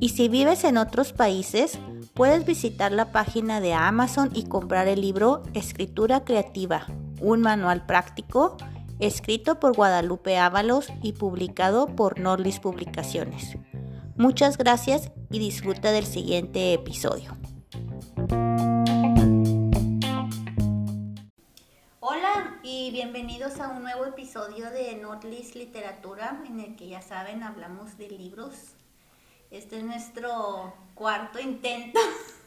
Y si vives en otros países, puedes visitar la página de Amazon y comprar el libro Escritura Creativa, un manual práctico escrito por Guadalupe Ábalos y publicado por Norlis Publicaciones. Muchas gracias y disfruta del siguiente episodio. y bienvenidos a un nuevo episodio de Notlist Literatura en el que ya saben hablamos de libros. Este es nuestro cuarto intento.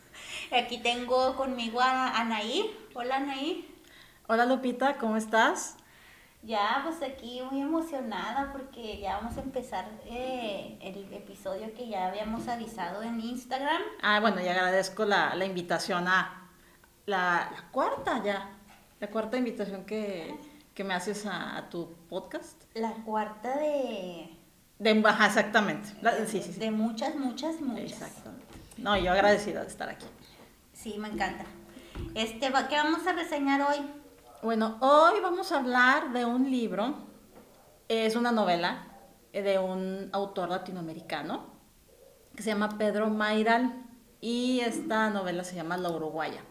Aquí tengo conmigo a Anaí. Hola Anaí. Hola Lupita, ¿cómo estás? Ya, pues aquí muy emocionada porque ya vamos a empezar eh, el episodio que ya habíamos avisado en Instagram. Ah, bueno, y agradezco la, invitación a la cuarta ya la cuarta invitación que, me haces a, tu podcast. La cuarta de... De exactamente. sí, sí, sí. De muchas, muchas, muchas. Exactamente. No, yo agradecida de estar aquí. Sí, me encanta. Este, ¿Qué vamos a reseñar hoy? Bueno, hoy vamos a hablar de un libro. Es una novela de un autor latinoamericano que se llama Pedro Mairal y esta novela se llama La Uruguaya.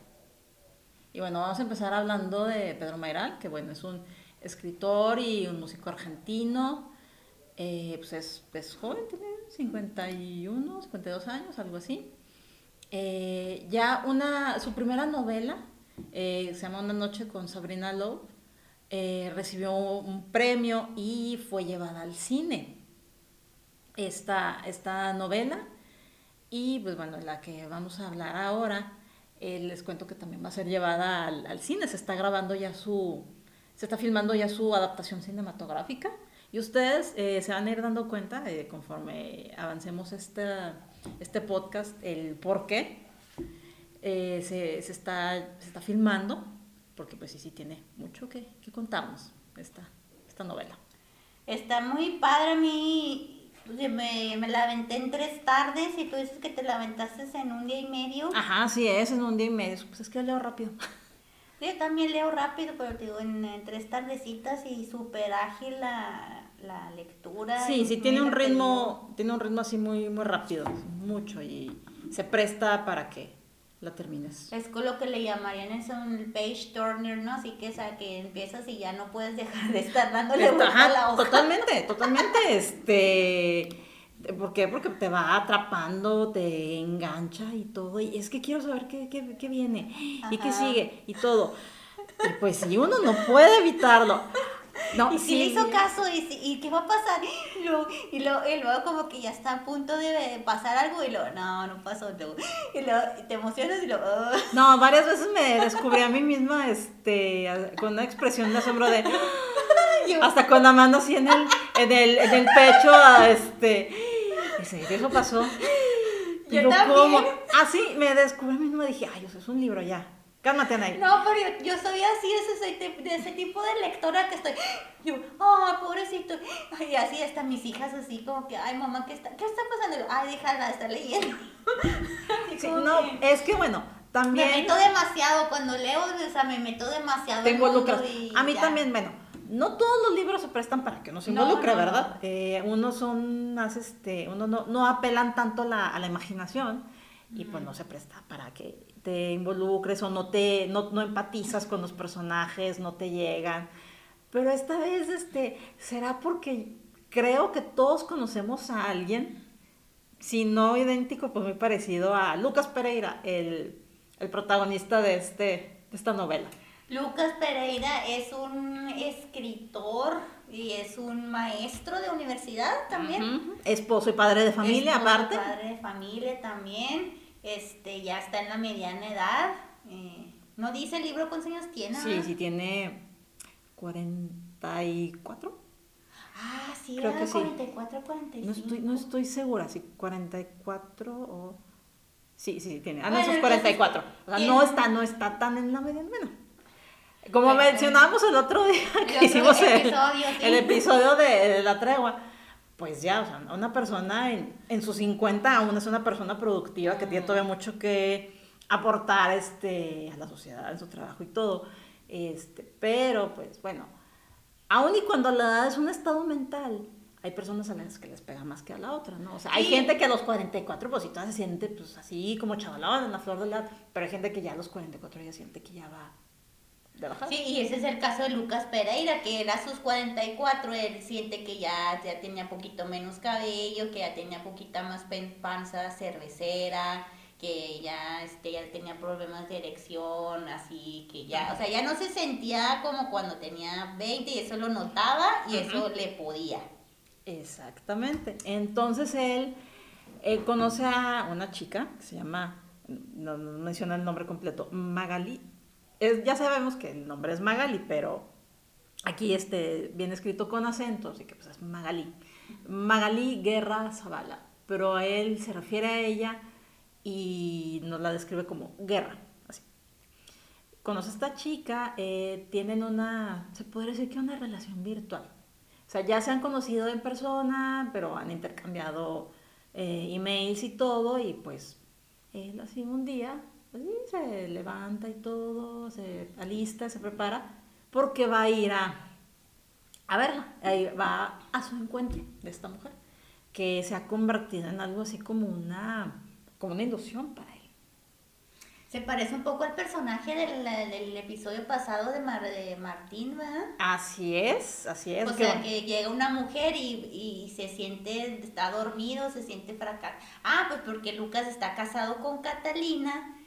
Y bueno, vamos a empezar hablando de Pedro Mayral, que bueno, es un escritor y un músico argentino. Eh, pues es, joven, tiene 51, 52 años, algo así. Eh, ya una, su primera novela, eh, se llama Una noche con Sabrina Lowe, recibió un premio y fue llevada al cine. Esta, esta novela, y pues bueno, la que vamos a hablar ahora, eh, les cuento que también va a ser llevada al, cine, se está grabando ya su, se está filmando ya su adaptación cinematográfica y ustedes eh, se van a ir dando cuenta eh, conforme avancemos este, este podcast, el por qué se, se, está, se está filmando, porque pues sí, sí tiene mucho que, que contarnos esta, esta novela. Está muy padre a mí me, me, la aventé en tres tardes y tú dices que te la aventaste en un día y medio. Ajá, sí es, en un día y medio. Pues es que leo rápido. Yo también leo rápido, pero te digo, en, tres tardecitas y súper ágil la, la, lectura. Sí, sí, tiene un ritmo, tiene un ritmo así muy, muy rápido, mucho, y se presta para que la termines. Es con lo que le llamarían eso un page turner, ¿no? Así que, o sea, que empiezas y ya no puedes dejar de estar dándole vuelta a la hoja. Totalmente, totalmente, este... ¿Por qué? Porque te va atrapando, te engancha y todo. Y es que quiero saber qué, qué, qué viene y qué sigue y todo. Y pues si uno no puede evitarlo. No, y si le hizo caso, y, y, qué va a pasar? Y luego, y, luego, como que ya está a punto de pasar algo y luego, no, no pasó. y luego te emocionas y luego... No, varias veces me descubrí a mí misma este, con una expresión de asombro de... hasta con la mano así en el, en el, en el pecho, este... Y eso pasó. Yo también. Así me descubrí a mí misma y dije, ay, eso es un libro ya. Cálmate, Anaí. No, pero yo, soy así, ese, de, ese tipo de lectora que estoy. Yo, ay, pobrecito. Y así están mis hijas, así como que, ay, mamá, ¿qué está, qué está pasando? Ay, déjala, está leyendo. no, es que bueno, también. Me meto demasiado cuando leo, o sea, me meto demasiado. Te involucras. A mí también, bueno, no todos los libros se prestan para que uno se involucre, ¿verdad? Eh, unos son más, este, uno no, no apelan tanto la, a la imaginación y pues no se presta para que te involucres o no te no, no, empatizas con los personajes, no te llegan. Pero esta vez este será porque creo que todos conocemos a alguien, si no idéntico, pues muy parecido a Lucas Pereira, el, el protagonista de, este, de esta novela. Lucas Pereira es un escritor y es un maestro de universidad también. Esposo y padre de familia, Esposo aparte. Padre de familia también este, ya está en la mediana edad. Eh, ¿No dice el libro cuántos años tiene? Sí, sí, tiene 44. Ah, sí, Creo era que sí. 44, 45. No estoy, no estoy segura, si 44 o... Sí, sí, sí, tiene. Ah, no, Bueno, eso es entonces, 44. O sea, no está, no está tan en la media. Bueno, como Bueno, mencionamos el otro día que otro hicimos el, episodio, sí. el episodio de, de la tregua, pues ya, o sea, una persona en, en sus 50 aún es una persona productiva que tiene todavía mucho que aportar este, a la sociedad en su trabajo y todo. Este, pero, pues bueno, aún y cuando la edad es un estado mental, hay personas a las que les pega más que a la otra, ¿no? O sea, hay Sí. gente que a los 44, pues sí, todavía se siente, pues así como chavalón en la flor de la edad, pero hay gente que ya a los 44 ya siente que ya va de bajada. Sí, y ese es el caso de Lucas Pereira, que era sus 44, él siente que ya, ya tenía poquito menos cabello, que ya tenía poquita más panza cervecera, que ya, este, ya tenía problemas de erección, así que ya, o sea, ya no se sentía como cuando tenía 20 y eso lo notaba y eso le podía. Exactamente. Entonces él, él conoce a una chica que se llama, no, no menciona el nombre completo, Magali. Ya sabemos que el nombre es Magali, pero aquí este, viene escrito con acento, así que pues es Magali. Magali Guerra Zavala. Pero él se refiere a ella y nos la describe como guerra, así. Conoce a esta chica, eh, tienen una, se podría decir que una relación virtual. O sea, ya se han conocido en persona, pero han intercambiado eh, emails y todo, y pues él así un día, pues, sí, se levanta y todo, se alista, se prepara, porque va a ir a, a verla, ahí va a su encuentro de esta mujer, que se ha convertido en algo así como una, como una ilusión para él. Se parece un poco al personaje del, del episodio pasado de, Mar- de Martín, ¿verdad? Así es, así es. O que- sea, que llega una mujer y, y se siente, está dormido, se siente fracasado. Ah, pues porque Lucas está casado con Catalina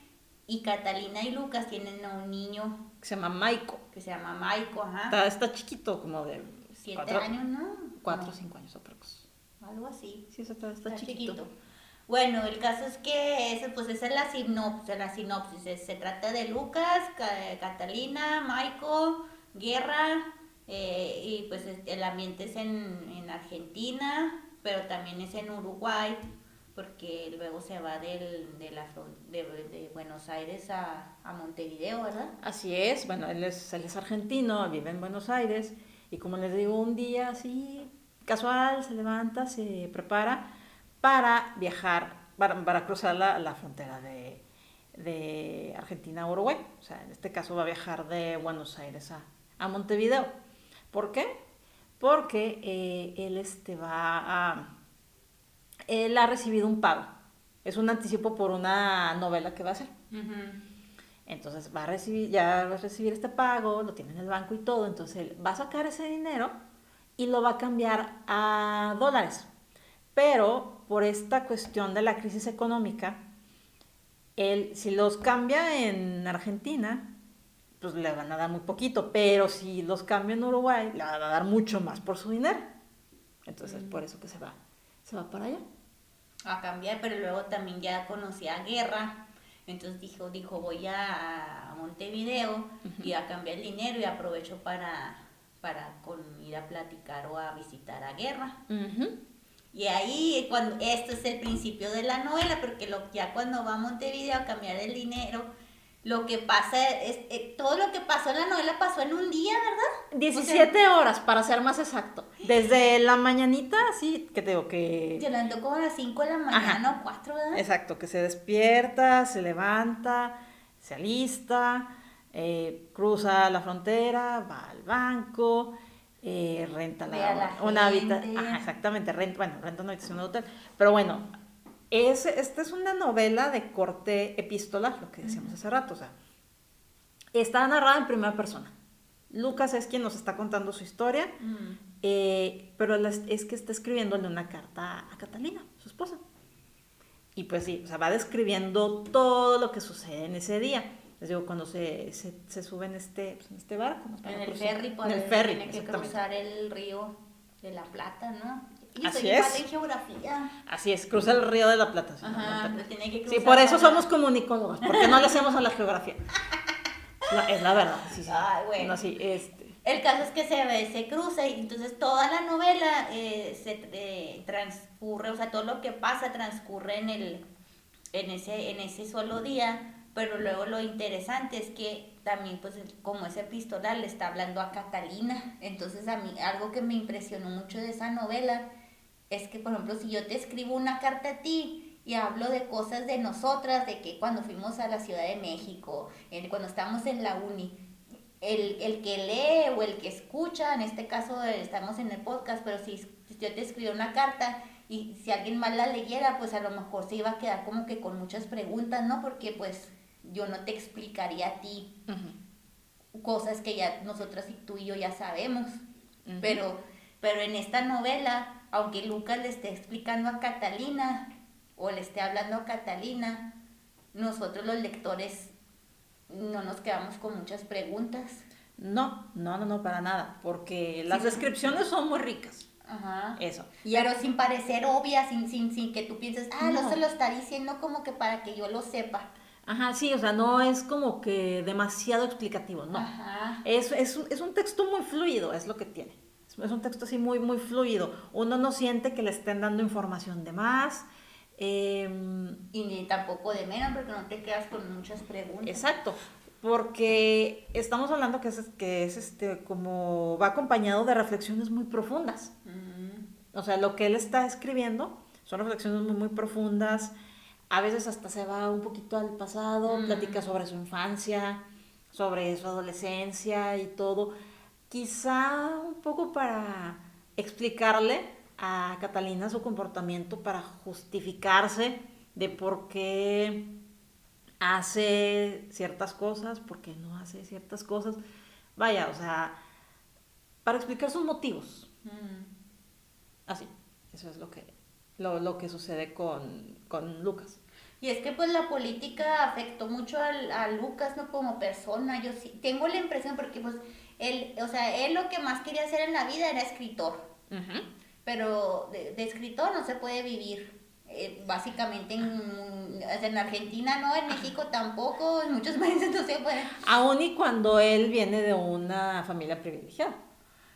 y Catalina y Lucas tienen a un niño se llama Maiko. que se llama Maiko, ajá. Está, está chiquito, como de Siete cuatro- años, ¿no? Cuatro o No, cinco años aprox. Algo así. Sí, está, está, Está chiquito. chiquito. Bueno, el caso es que ese, pues esa es la sinopsis. La sinopsis. Se, se trata de Lucas, Ca- Catalina, Maiko, Guerra, eh, y pues este, el ambiente es en, en Argentina, pero también es en Uruguay, porque luego se va del, de, la, de, de Buenos Aires a, a Montevideo, ¿verdad? Así es, bueno, él es, él es argentino, vive en Buenos Aires y como les digo, un día así casual se levanta, se prepara para viajar, para, para cruzar la, la frontera de, de Argentina a Uruguay. O sea, en este caso va a viajar de Buenos Aires a, a Montevideo. ¿Por qué? Porque eh, él este, va a... Él ha recibido un pago. Es un anticipo por una novela que va a hacer. Entonces va a recibir, ya va a recibir este pago, lo tiene en el banco y todo, entonces él va a sacar ese dinero y lo va a cambiar a dólares. Pero por esta cuestión de la crisis económica, él si los cambia en Argentina, pues le van a dar muy poquito, pero si los cambia en Uruguay, le van a dar mucho más por su dinero. Entonces por eso que se va, se va para allá. A cambiar, pero luego también ya conocí a Guerra, entonces dijo, dijo voy a, Montevideo y a cambiar el dinero y aprovecho para, para con, ir a platicar o a visitar a Guerra. Y ahí, cuando, esto es el principio de la novela, porque lo, ya cuando va a Montevideo a cambiar el dinero, lo que pasa es, eh, todo lo que pasó en la novela pasó en un día, ¿verdad? 17 horas, para ser más exacto. Desde la mañanita, sí, que te digo que... Levantó como a las 5 de la mañana o 4, ¿verdad? Exacto, que se despierta, se levanta, se alista, eh, cruza la frontera, va al banco, eh, renta la, la una habitación. Ajá, exactamente, renta, bueno, renta una habitación de hotel. Pero bueno, es, esta es una novela de corte epistolar, lo que decíamos hace rato. O sea, está narrada en primera persona. Lucas es quien nos está contando su historia, Mm. eh, pero es que está escribiéndole una carta a Catalina, su esposa. Y pues sí, o sea, va describiendo todo lo que sucede en ese día. Les digo, cuando se, se, se sube en este, pues, en este barco. En el ferry, pues, En el ferry, tiene que cruzar el río de la Plata, ¿no? Y Así soy igual es. en geografía. Así es, cruza el río de la Plata. sí, Ajá, ¿no? lo tiene que Sí, cruzar por eso somos comunicólogos, porque no le hacemos a la geografía. Es la, es la verdad, sí, sí. Ay, bueno. No, sí, este. El caso es que se, se cruza y entonces toda la novela eh, se eh, transcurre, o sea, todo lo que pasa transcurre en, el, en, ese, en ese solo día, pero luego lo interesante es que también, pues, como ese epistolar le está hablando a Catalina, entonces a mí algo que me impresionó mucho de esa novela es que, por ejemplo, si yo te escribo una carta a ti y hablo de cosas de nosotras, de que cuando fuimos a la Ciudad de México, cuando estamos en la uni, el, que lee o el que escucha, en este caso estamos en el podcast, pero si, yo te escribo una carta y si alguien más la leyera, pues a lo mejor se iba a quedar como que con muchas preguntas, ¿no? Porque pues yo no te explicaría a ti cosas que ya nosotras y tú y yo ya sabemos. Pero, pero en esta novela, aunque Lucas le esté explicando a Catalina o le esté hablando a Catalina, nosotros los lectores no nos quedamos con muchas preguntas. No, no, no, no, para nada, porque las descripciones son muy ricas. Ajá. Eso. Pero sin parecer obvia, sin, sin, sin que tú pienses, ah, no. se lo está diciendo como que para que yo lo sepa. Ajá, sí, o sea, no es como que demasiado explicativo, no. Ajá. Es, es, es un texto muy fluido, es lo que tiene. Es un texto así muy, muy fluido. Uno no siente que le estén dando información de más. Em, y ni tampoco de menos, porque no te quedas con muchas preguntas. Exacto, porque estamos hablando que es, que es este, como va acompañado de reflexiones muy profundas. O sea, lo que él está escribiendo son reflexiones muy, muy profundas. A veces hasta se va un poquito al pasado, platica sobre su infancia, sobre su adolescencia y todo. Quizá un poco para explicarle a Catalina su comportamiento para justificarse de por qué hace ciertas cosas, por qué no hace ciertas cosas. Vaya, o sea, para explicar sus motivos. Mm. Así, eso es lo que, lo, que sucede con, Lucas. Y es que pues la política afectó mucho a, Lucas, ¿no? Como persona. Yo sí, tengo la impresión porque pues él, o sea, él lo que más quería hacer en la vida era escritor pero de, escritor no se puede vivir. Eh, básicamente en, en, Argentina no, en México tampoco, en muchos países no se puede. Aún y cuando él viene de una familia privilegiada.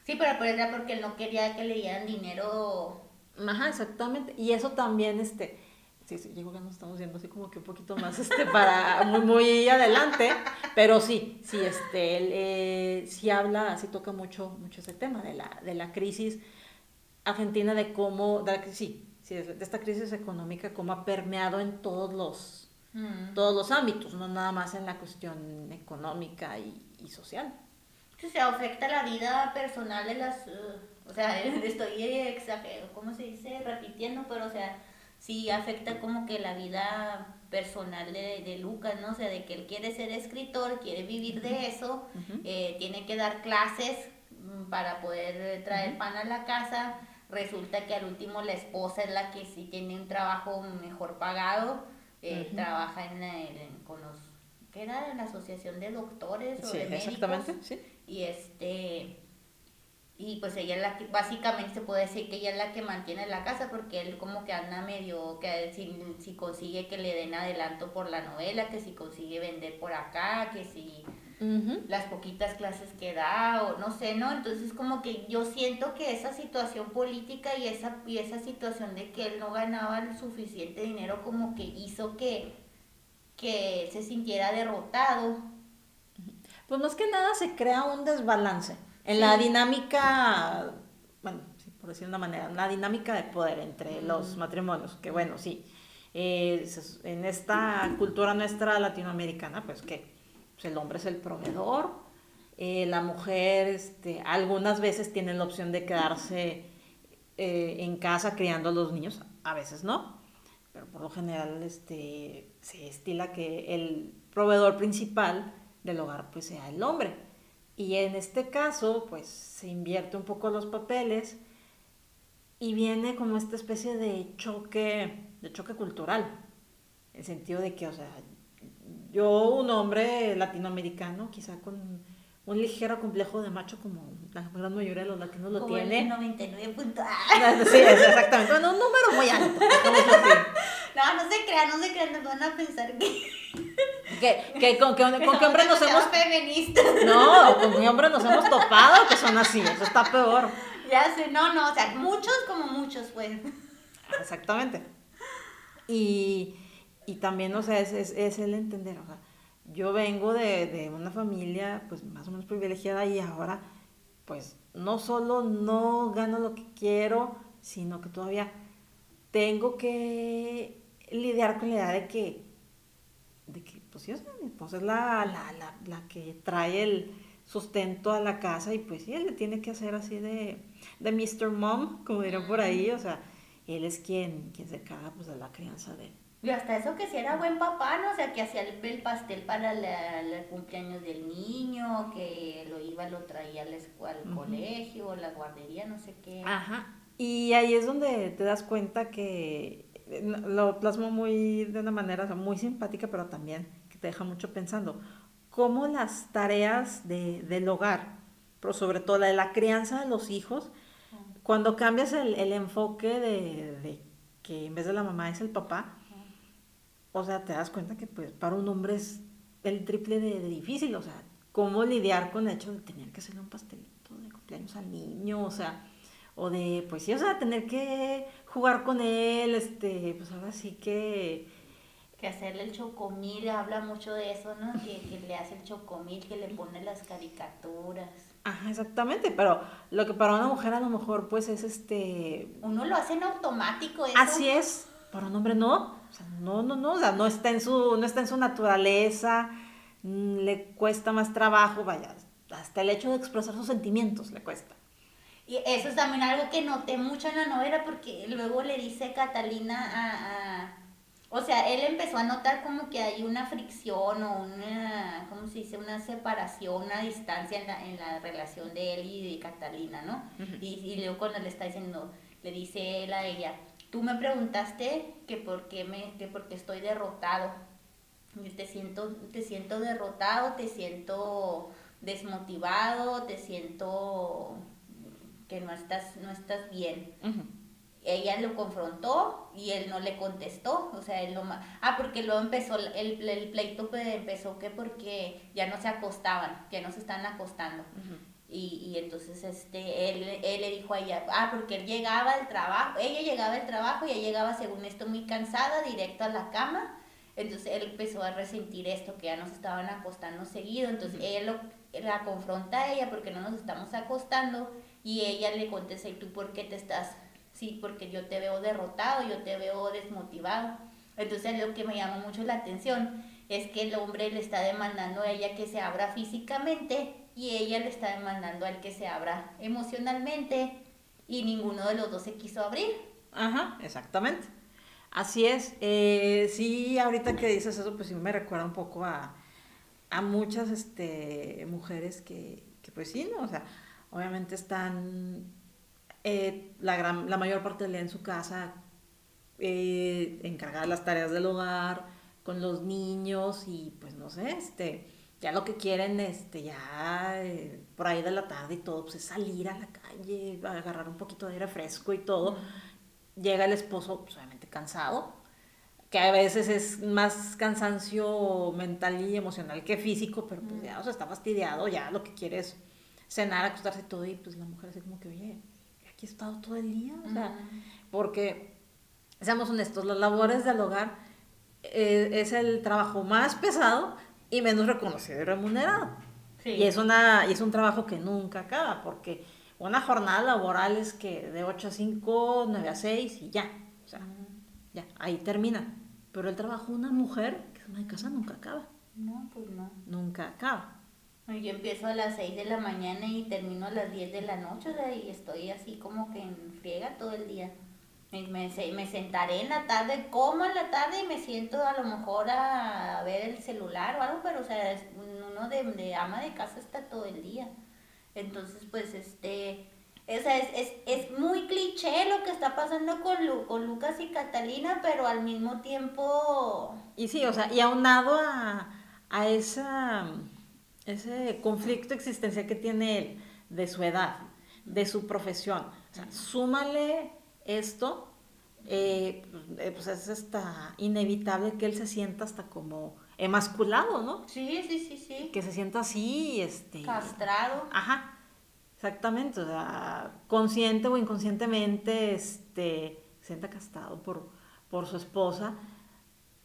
Sí, pero, pero era porque él no quería que le dieran dinero. Ajá, exactamente. Y eso también, este, sí, sí, creo que nos estamos yendo así como que un poquito más, este, para, muy, muy adelante, pero sí, sí, este, él eh, sí habla, sí toca mucho, mucho ese tema de la, de la crisis Argentina de cómo, de, sí, sí, de esta crisis económica, cómo ha permeado en todos los, mm. todos los ámbitos, no nada más en la cuestión económica y, social. Sí, se afecta la vida personal de las, uh, o sea, estoy exagerando, ¿cómo se dice? Repitiendo, pero o sea, sí afecta como que la vida personal de, de, Lucas, ¿no? O sea, de que él quiere ser escritor, quiere vivir de eso, eh, tiene que dar clases mm, para poder traer pan a la casa, resulta que al último la esposa es la que sí tiene un trabajo mejor pagado, eh, trabaja en, con los, ¿qué era? En la asociación de doctores o de médicos. Exactamente, sí. Y este, y pues ella es la que, básicamente se puede decir que ella es la que mantiene la casa porque él como que anda medio, que si, si consigue que le den adelanto por la novela, que si consigue vender por acá, que si las poquitas clases que da o no sé, ¿no? Entonces como que yo siento que esa situación política y esa, y esa situación de que él no ganaba el suficiente dinero como que hizo que, que se sintiera derrotado. Pues más que nada se crea un desbalance en la dinámica, bueno, por decir de una manera, la dinámica de poder entre los matrimonios, que bueno, sí, eh, en esta cultura nuestra latinoamericana, pues que pues, el hombre es el proveedor, eh, la mujer este, algunas veces tiene la opción de quedarse eh, en casa criando a los niños, a veces no, pero por lo general este, se estila que el proveedor principal del hogar pues sea el hombre. Y en este caso pues se invierte un poco los papeles y viene como esta especie de choque, de choque cultural, en el sentido de que, o sea, yo, un hombre latinoamericano, quizá con un ligero complejo de macho como la gran mayoría de los latinos lo tiene. El 99 Sí, exactamente. Bueno, un número muy alto. no, no se crean, no se crean, nos van a pensar que... que, que con, que, con qué hombre nos hemos... feministas. No, con qué hombre nos hemos topado que son así, eso está peor. Ya sé, no, no, o sea, muchos como muchos, pues. Exactamente. Y, y también, o sea, es, es, es el entender, o sea, yo vengo de, de, una familia, pues, más o menos privilegiada y ahora, pues, no solo no gano lo que quiero, sino que todavía tengo que lidiar con la idea de que, de que pues sí, mi esposa es la, la, la, la, que trae el sustento a la casa y pues sí, él le tiene que hacer así de, de Mr. Mom, como dirán por ahí, o sea, él es quien, quien se carga pues de la crianza de. Y hasta eso que si era buen papá, ¿no? O sea, que hacía el, pastel para el cumpleaños del niño, que lo iba, lo traía al, al colegio, la guardería, no sé qué. Ajá. Y ahí es donde te das cuenta que eh, lo plasmo muy de una manera muy simpática, pero también que te deja mucho pensando. Cómo las tareas de, del hogar, pero sobre todo la de la crianza de los hijos, cuando cambias el, el enfoque de, de, que en vez de la mamá es el papá, o sea, te das cuenta que pues para un hombre es el triple de, de difícil, o sea, cómo lidiar con el hecho de tener que hacerle un pastelito de cumpleaños al niño, o sea, o de, pues sí, o sea, tener que jugar con él, este, pues ahora sí que... Que hacerle el chocomil, habla mucho de eso, ¿no? Que, que le hace el chocomil, que le pone las caricaturas. Ajá, exactamente, pero lo que para una mujer a lo mejor pues es este... Uno lo hace en automático eso. Así es, para un hombre no, o sea, no, no, no, o sea, no está en su, no está en su naturaleza, mm, le cuesta más trabajo, vaya, hasta el hecho de expresar sus sentimientos le cuesta. Y eso es también algo que noté mucho en la novela porque luego le dice Catalina a, o sea, él empezó a notar como que hay una fricción o una, ¿cómo se dice? Una separación, una distancia en la, en la relación de él y de Catalina, ¿no? y, y, luego cuando le está diciendo, le dice él a ella, tú me preguntaste que por qué, me, que porque estoy derrotado. Te siento, te siento derrotado, te siento desmotivado, te siento que no estás, no estás bien. Ella lo confrontó y él no le contestó, o sea, él lo... Ah, porque luego empezó, el, el pleito pues, empezó que porque ya no se acostaban, ya no se están acostando. Y, y, entonces este, él, él, le dijo a ella, ah, porque él llegaba al trabajo, ella llegaba al trabajo y ella llegaba según esto muy cansada, directo a la cama. Entonces él empezó a resentir esto, que ya nos estaban acostando seguido. Entonces él lo, la confronta a ella porque no nos estamos acostando y ella le contesta, ¿y tú por qué te estás? Sí, porque yo te veo derrotado, yo te veo desmotivado. Entonces lo que me llama mucho la atención es que el hombre le está demandando a ella que se abra físicamente y ella le está demandando al que se abra emocionalmente y ninguno de los dos se quiso abrir. Ajá, exactamente. Así es. Eh, sí, ahorita que dices eso, pues sí me recuerda un poco a, a muchas este, mujeres que, que, pues sí, ¿no? O sea, obviamente están eh, la, gran, la mayor parte del día en su casa, eh, encargadas las tareas del hogar, con los niños y pues no sé, este, ya lo que quieren, este, ya eh, por ahí de la tarde y todo, pues es salir a la calle, agarrar un poquito de aire fresco y todo. Llega el esposo, pues obviamente cansado, que a veces es más cansancio mental y emocional que físico, pero pues ya, o sea, está fastidiado, ya lo que quiere es cenar, acostarse todo y pues la mujer así como que, oye, aquí he estado todo el día, o sea, porque, seamos honestos, las labores del hogar eh, es el trabajo más pesado y menos reconocido y remunerado. Y, es una, y es un trabajo que nunca acaba, porque una jornada laboral es que de 8 a 5, 9 a 6 y ya, o sea, ya, ahí termina. Pero el trabajo de una mujer, que es una de casa, nunca acaba. No, pues no. Nunca acaba. Yo empiezo a las 6 de la mañana y termino a las 10 de la noche, y estoy así como que en friega todo el día. Me, me, me, sentaré en la tarde, como en la tarde y me siento a lo mejor a ver el celular o algo, pero o sea, uno de, de ama de casa está todo el día. Entonces, pues, este, o sea, es, es, es, muy cliché lo que está pasando con, con Lucas y Catalina, pero al mismo tiempo... Y sí, o sea, y aunado a, a esa ese conflicto existencial que tiene él de su edad, de su profesión. O sea, súmale esto, eh, pues es hasta inevitable que él se sienta hasta como emasculado, ¿no? Sí, sí, sí, sí. Que se sienta así, este... Castrado. Ajá, exactamente, o sea, consciente o inconscientemente, este, se sienta castrado por, por su esposa,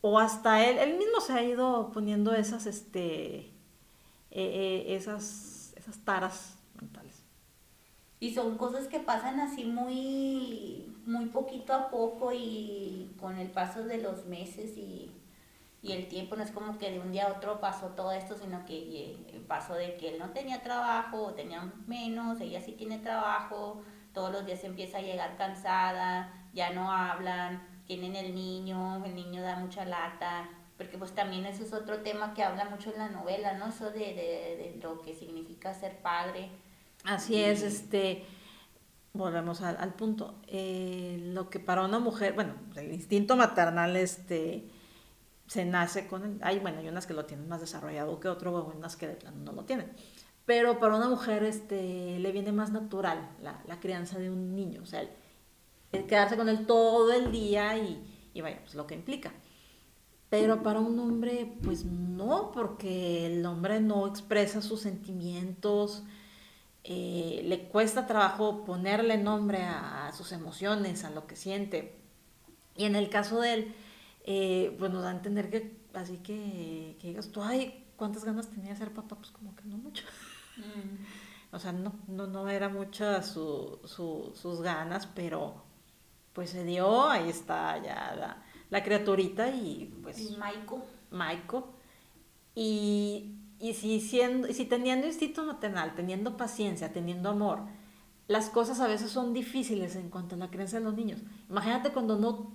o hasta él, él mismo se ha ido poniendo esas, este, eh, eh, esas, esas taras mentales. Y son cosas que pasan así muy, muy poquito a poco y con el paso de los meses y y el tiempo no es como que de un día a otro pasó todo esto, sino que pasó de que él no tenía trabajo, o tenía menos, ella sí tiene trabajo, todos los días empieza a llegar cansada, ya no hablan, tienen el niño, el niño da mucha lata, porque pues también eso es otro tema que habla mucho en la novela, ¿no? Eso de, de, lo que significa ser padre. Así es, este, volvemos al, al punto, eh, lo que para una mujer, bueno, el instinto maternal, este, se nace con el, hay, bueno, hay unas que lo tienen más desarrollado que otro, o unas que no lo tienen. Pero para una mujer este, le viene más natural la, la crianza de un niño, o sea, el, quedarse con él todo el día y, y vaya, pues lo que implica. Pero para un hombre, pues no, porque el hombre no expresa sus sentimientos, eh, le cuesta trabajo ponerle nombre a, a, sus emociones, a lo que siente. Y en el caso de él, eh, pues nos da a entender que, así que, que digas tú, ay, ¿cuántas ganas tenía de ser papá? Pues como que no mucho. Mm. O sea, no, no, no era muchas su, su, sus ganas, pero pues se dio, ahí está ya la, la criaturita y pues... Y Maiko. Maiko. Y, y si, siendo, y si teniendo instinto maternal, teniendo paciencia, teniendo amor, las cosas a veces son difíciles en cuanto a la creencia de los niños. Imagínate cuando no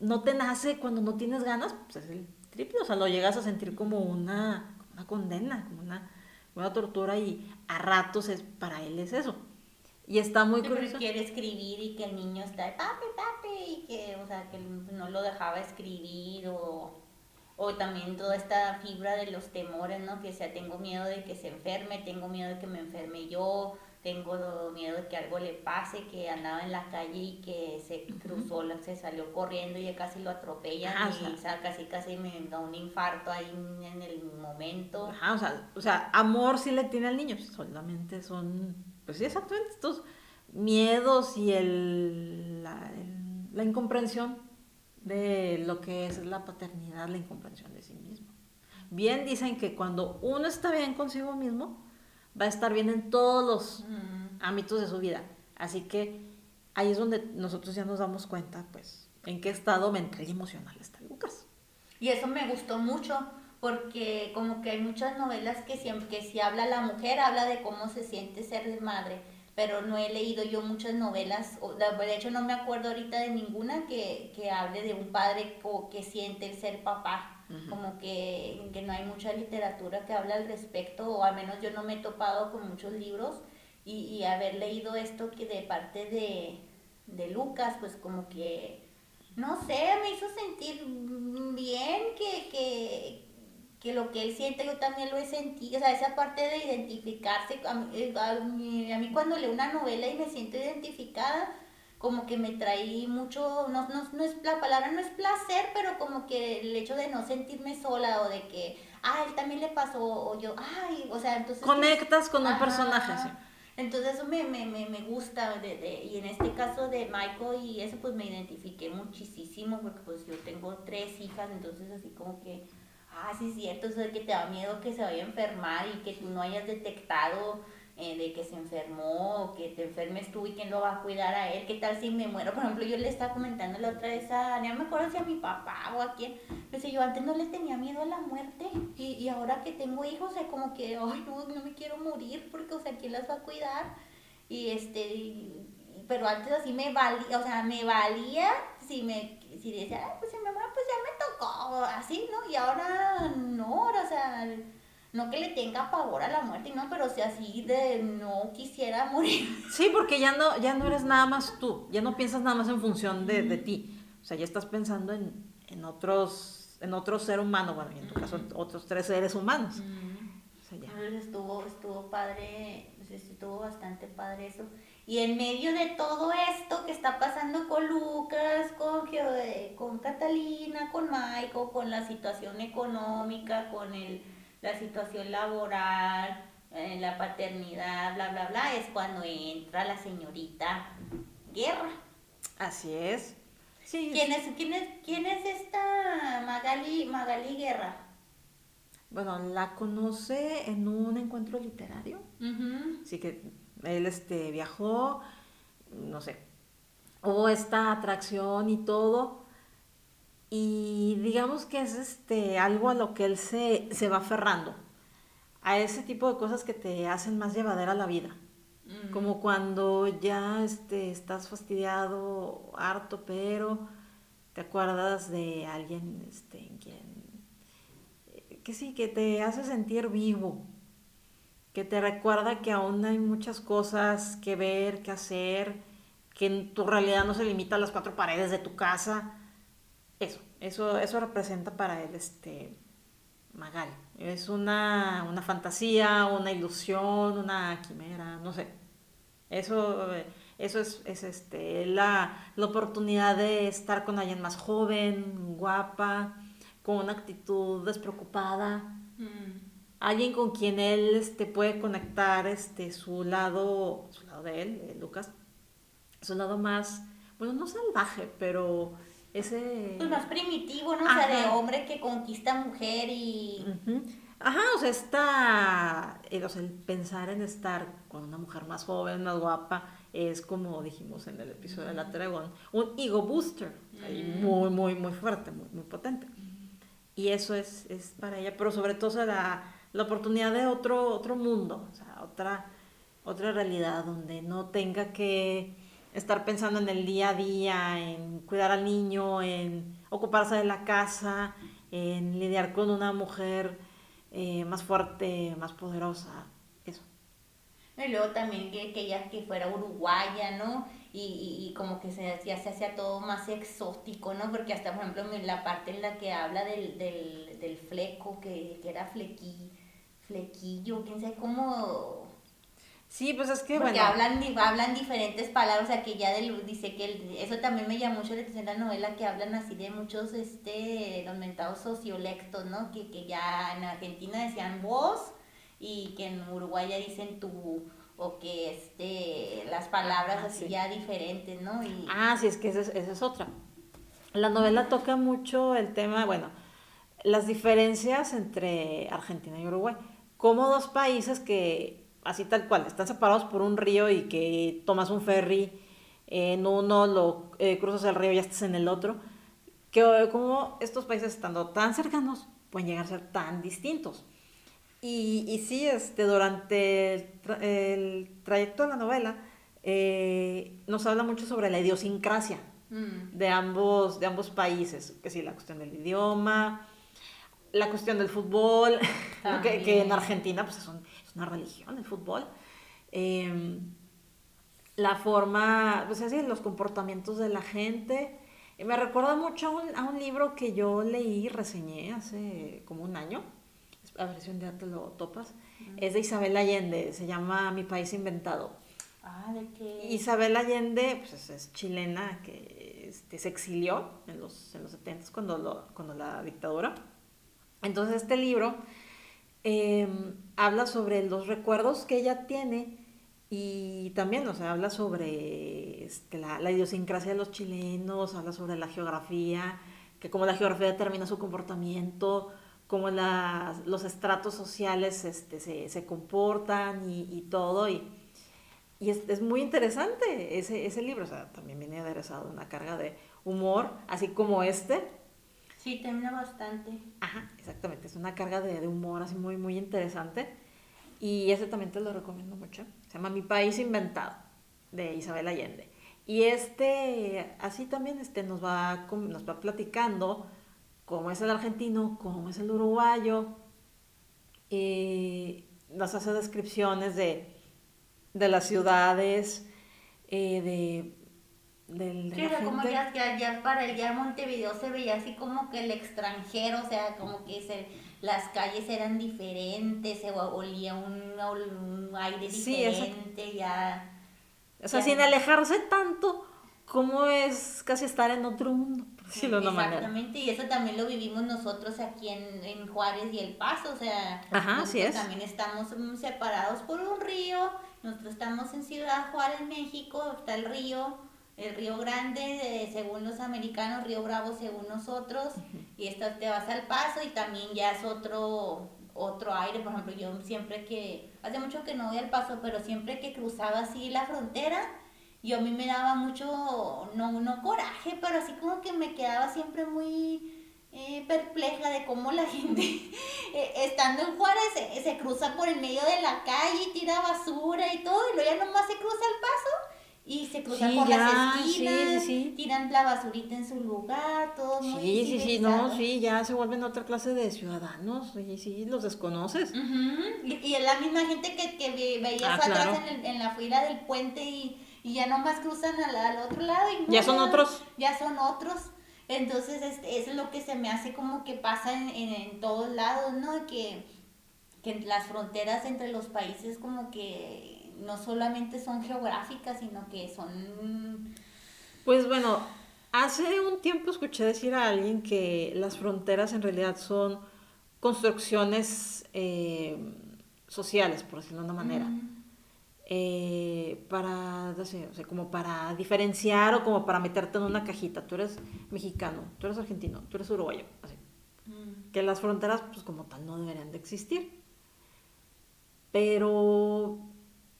no te nace cuando no tienes ganas, pues es el triple, o sea, lo llegas a sentir como una, una condena, como una, una, tortura y a ratos es, para él es eso. Y está muy curioso. quiere escribir y que el niño está, papi, papi, y que, o sea, que no lo dejaba escribir o, o también toda esta fibra de los temores, ¿no? Que sea, tengo miedo de que se enferme, tengo miedo de que me enferme yo, tengo miedo de que algo le pase, que andaba en la calle y que se cruzó, se salió corriendo y casi lo atropellan y casi casi me da un infarto ahí en el momento. Ajá, o sea, o sea, amor sí le tiene al niño, solamente son, pues sí, exactamente, estos miedos y el, la, la incomprensión de lo que es la paternidad, la incomprensión de sí mismo. Bien dicen que cuando uno está bien consigo mismo, va a estar bien en todos los ámbitos de su vida. Así que ahí es donde nosotros ya nos damos cuenta, pues, en qué estado mental y emocional está Lucas. Y eso me gustó mucho, porque como que hay muchas novelas que siempre que si habla la mujer, habla de cómo se siente ser madre, pero no he leído yo muchas novelas, de hecho no me acuerdo ahorita de ninguna que, que hable de un padre que siente el ser papá. Como que, que, no hay mucha literatura que habla al respecto, o al menos yo no me he topado con muchos libros, y, y haber leído esto que de parte de, de Lucas, pues como que, no sé, me hizo sentir bien que, que, que lo que él siente yo también lo he sentido, o sea, esa parte de identificarse, a mí, a mí, a mí cuando leo una novela y me siento identificada, como que me traí mucho, no, no, no, es, la palabra no es placer, pero como que el hecho de no sentirme sola o de que, ah, él también le pasó, o yo, ay, o sea, entonces... Conectas con un personaje, sí. Entonces eso me, me, me, me gusta, de, de, y en este caso de Michael y eso pues me identifiqué muchísimo, porque pues yo tengo tres hijas, entonces así como que, ah, sí es cierto, eso de que te da miedo que se vaya a enfermar y que tú no hayas detectado eh, de que se enfermó, que te enfermes tú y quién lo va a cuidar a él, qué tal si me muero. Por ejemplo, yo le estaba comentando la otra vez a, no me acuerdo si a mi papá o a quién, pero yo antes no le tenía miedo a la muerte y, y ahora que tengo hijos, es como que, ay, no, no me quiero morir porque, o sea, ¿quién las va a cuidar? Y este, pero antes así me valía, o sea, me valía si me, si decía, si muero, pues tocó, así, ¿no? Y ahora no, o sea no que le tenga pavor a la muerte, no, pero si así de no quisiera morir. Sí, porque ya no, ya no eres nada más tú, ya no piensas nada más en función de, de ti, o sea, ya estás pensando en, en, otros, en otro ser humano, bueno, y en tu caso otros tres seres humanos. estuvo, estuvo padre, estuvo bastante padre eso. Y en medio de todo esto que está pasando con Lucas, con, eh, con Catalina, con Michael, con la situación económica, con el, la situación laboral, eh, la paternidad, bla, bla, bla, es cuando entra la señorita Guerra. Así es. Sí. ¿Quién es, quién es, quién es esta Magali, Magali Guerra? Bueno, la conoce en un encuentro literario. Así que él este, viajó, no sé, hubo esta atracción y todo. Y digamos que es este, algo a lo que él se, se va aferrando. A ese tipo de cosas que te hacen más llevadera la vida. Como cuando ya este, estás fastidiado, harto, pero te acuerdas de alguien este, en quien, eh, que sí, que te hace sentir vivo, que te recuerda que aún hay muchas cosas que ver, que hacer, que en tu realidad no se limita a las cuatro paredes de tu casa. Eso, eso, eso representa para él este Magal. Es una, una fantasía, una ilusión, una quimera, no sé. Eso, eso es, es este, la, la, oportunidad de estar con alguien más joven, guapa, con una actitud despreocupada. Mm. Alguien con quien él este, puede conectar este, su lado, su lado de él, Lucas, su lado más, bueno, no salvaje, pero ese... Pues más primitivo, ¿no? O sea, de hombre que conquista mujer y... Ajá, o sea, está, eh, o sea, el pensar en estar con una mujer más joven, más guapa, es como dijimos en el episodio de la Dragon, un ego booster, muy, muy, muy fuerte, muy, muy potente. Y eso es, es para ella, pero sobre todo la, la oportunidad de otro, otro mundo, o sea, otra, otra realidad donde no tenga que estar pensando en el día a día, en cuidar al niño, en ocuparse de la casa, en lidiar con una mujer eh, más fuerte, más poderosa, eso. Y luego también que, que ella que fuera uruguaya, ¿no? Y, y, como que se, ya se hacía todo más exótico, ¿no? Porque hasta, por ejemplo, la parte en la que habla del, del, del fleco, que, que era flequi, flequillo, quién sabe cómo Sí, pues es que Porque hablan, hablan diferentes palabras, o sea, que ya de, dice que eso también me llamó mucho la atención la novela, que hablan así de muchos, este, los mentados sociolectos, ¿no? Que, que ya en Argentina decían vos y que en Uruguay ya dicen tú, o que, este, las palabras ah, así ya diferentes, ¿no? Y... Ah, sí, es que esa es, esa es otra. La novela toca mucho el tema, bueno, las diferencias entre Argentina y Uruguay, como dos países que así tal cual, están separados por un río y que tomas un ferry en uno, lo eh, cruzas el río y ya estás en el otro, que como estos países estando tan cercanos pueden llegar a ser tan distintos. Y, y sí, este, durante el, trayecto de la novela eh, nos habla mucho sobre la idiosincrasia mm. de, ambos, de ambos países, que sí, la cuestión del idioma, la cuestión del fútbol, que, que, en Argentina pues es un, una religión el fútbol. Em, la forma, pues así, los comportamientos de la gente. me recuerda mucho a un, libro que yo leí, reseñé hace como un año. A ver si un día te lo topas. Es de Isabel Allende, se llama Mi País Inventado. Ah, ¿de qué? Isabel Allende pues, es, chilena que este, se exilió en los, en los 70 cuando, lo, cuando la dictadura. Entonces este libro Em, habla sobre los recuerdos que ella tiene y también, o sea, habla sobre este, la, idiosincrasia de los chilenos, habla sobre la geografía, que cómo la geografía determina su comportamiento, cómo los estratos sociales este, se, comportan y, todo. Y, y es, es, muy interesante ese, ese libro, o sea, también viene aderezado una carga de humor, así como este, Sí, termina bastante. Ajá, exactamente. Es una carga de, humor así muy, muy interesante. Y ese también te lo recomiendo mucho. Se llama Mi País Inventado, de Isabel Allende. Y este, así también este, nos, va, nos va platicando cómo es el argentino, cómo es el uruguayo. Nos hace descripciones de, de las ciudades, eh, de del de Sí, la o sea, como gente. ya, ya, ya para el día Montevideo se veía así como que el extranjero, o sea, como que se, las calles eran diferentes, se olía un, un aire Sí, diferente, ya. O sea, ya. sin alejarse tanto, como es casi estar en otro mundo, por decirlo de una manera. Exactamente, y eso también lo vivimos nosotros aquí en, en Juárez y El Paso, o sea, Ajá, nosotros es. también estamos mm, separados por un río, nosotros estamos en Ciudad Juárez, México, está el río, el río Grande, eh, según los americanos, Río Bravo según nosotros, y esto te vas al Paso y también ya es otro otro aire, por ejemplo, yo siempre que, hace mucho que no voy al Paso, pero siempre que cruzaba así la frontera, yo a mí me daba mucho, no, no coraje, pero así como que me quedaba siempre muy eh, perpleja de cómo la gente, eh, estando en Juárez, se, se cruza por el medio de la calle y tira basura y todo, y luego ya nomás se cruza el paso y se cruza Sí, por ya, las sí, esquinas, sí. tiran la basurita en su lugar, todo muy Sí, sí, sí, no, sí, ya se vuelven otra clase de ciudadanos, sí, sí, los desconoces. Ujú, Y, y es la misma gente que, que ve- veías Ah, atrás claro. en, el- en la fila del puente y, y ya nomás cruzan al, al otro lado. Y no, Ya son otros. Ya son otros. Entonces, este, eso es lo que se me hace como que pasa en, en, en todos lados, ¿no? Que, que las fronteras entre los países como que no solamente son geográficas, sino que son... Pues bueno, hace un tiempo escuché decir a alguien que las fronteras en realidad son construcciones eh, sociales, por decirlo de una manera. eh, para, no sé, o sea, como para diferenciar o como para meterte en una cajita. Tú eres mexicano, tú eres argentino, tú eres uruguayo. Así. Que las fronteras, pues como tal, no deberían de existir. Pero,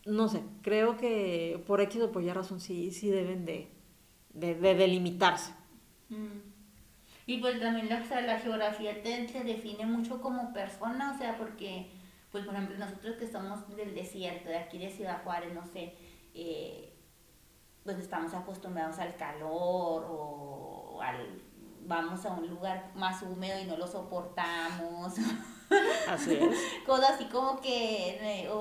no sé, creo que por X o por Y razón sí, sí deben de, de, de delimitarse. Mm. Y pues también la, la geografía te, te define mucho como persona, o sea, porque, pues por ejemplo, nosotros que somos del desierto, de aquí de Ciudad Juárez, no sé, eh, pues estamos acostumbrados al calor o al, vamos a un lugar más húmedo y no lo soportamos. Así cosas así como que, eh, o,